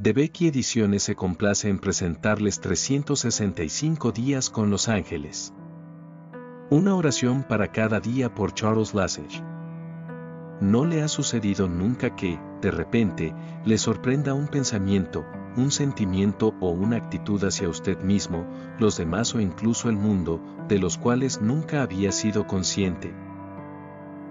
De Becky Ediciones se complace en presentarles 365 días con los ángeles. Una oración para cada día por Charles Lassage. ¿No le ha sucedido nunca que, de repente, le sorprenda un pensamiento, un sentimiento o una actitud hacia usted mismo, los demás o incluso el mundo, de los cuales nunca había sido consciente?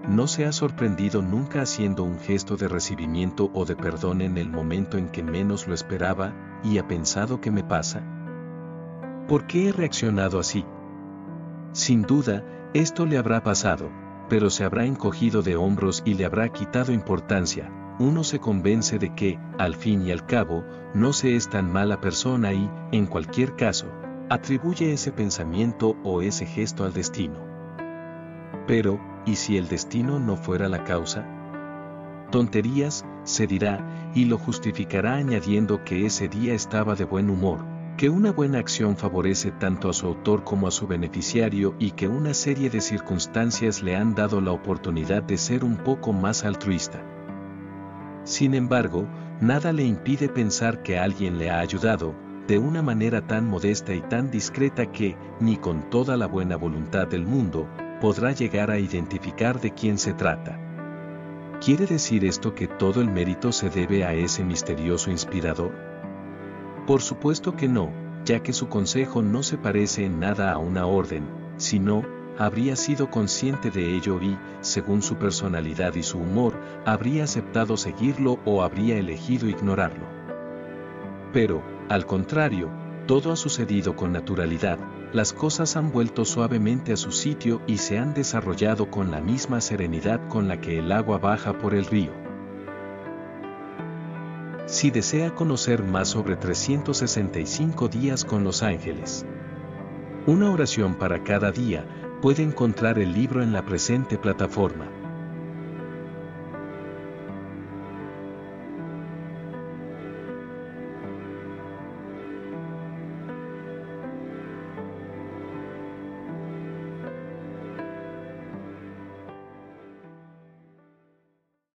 ¿No se ha sorprendido nunca haciendo un gesto de recibimiento o de perdón en el momento en que menos lo esperaba, y ha pensado qué me pasa? ¿Por qué he reaccionado así? Sin duda, esto le habrá pasado, pero se habrá encogido de hombros y le habrá quitado importancia. Uno se convence de que, al fin y al cabo, no se es tan mala persona y, en cualquier caso, atribuye ese pensamiento o ese gesto al destino. Pero, ¿Y si el destino no fuera la causa? Tonterías, se dirá, y lo justificará añadiendo que ese día estaba de buen humor, que una buena acción favorece tanto a su autor como a su beneficiario y que una serie de circunstancias le han dado la oportunidad de ser un poco más altruista. Sin embargo, nada le impide pensar que alguien le ha ayudado, de una manera tan modesta y tan discreta que, ni con toda la buena voluntad del mundo, podrá llegar a identificar de quién se trata. ¿Quiere decir esto que todo el mérito se debe a ese misterioso inspirador? Por supuesto que no, ya que su consejo no se parece en nada a una orden, sino, habría sido consciente de ello y, según su personalidad y su humor, habría aceptado seguirlo o habría elegido ignorarlo. Pero, al contrario, todo ha sucedido con naturalidad, las cosas han vuelto suavemente a su sitio y se han desarrollado con la misma serenidad con la que el agua baja por el río. Si desea conocer más sobre 365 días con los ángeles, una oración para cada día, puede encontrar el libro en la presente plataforma.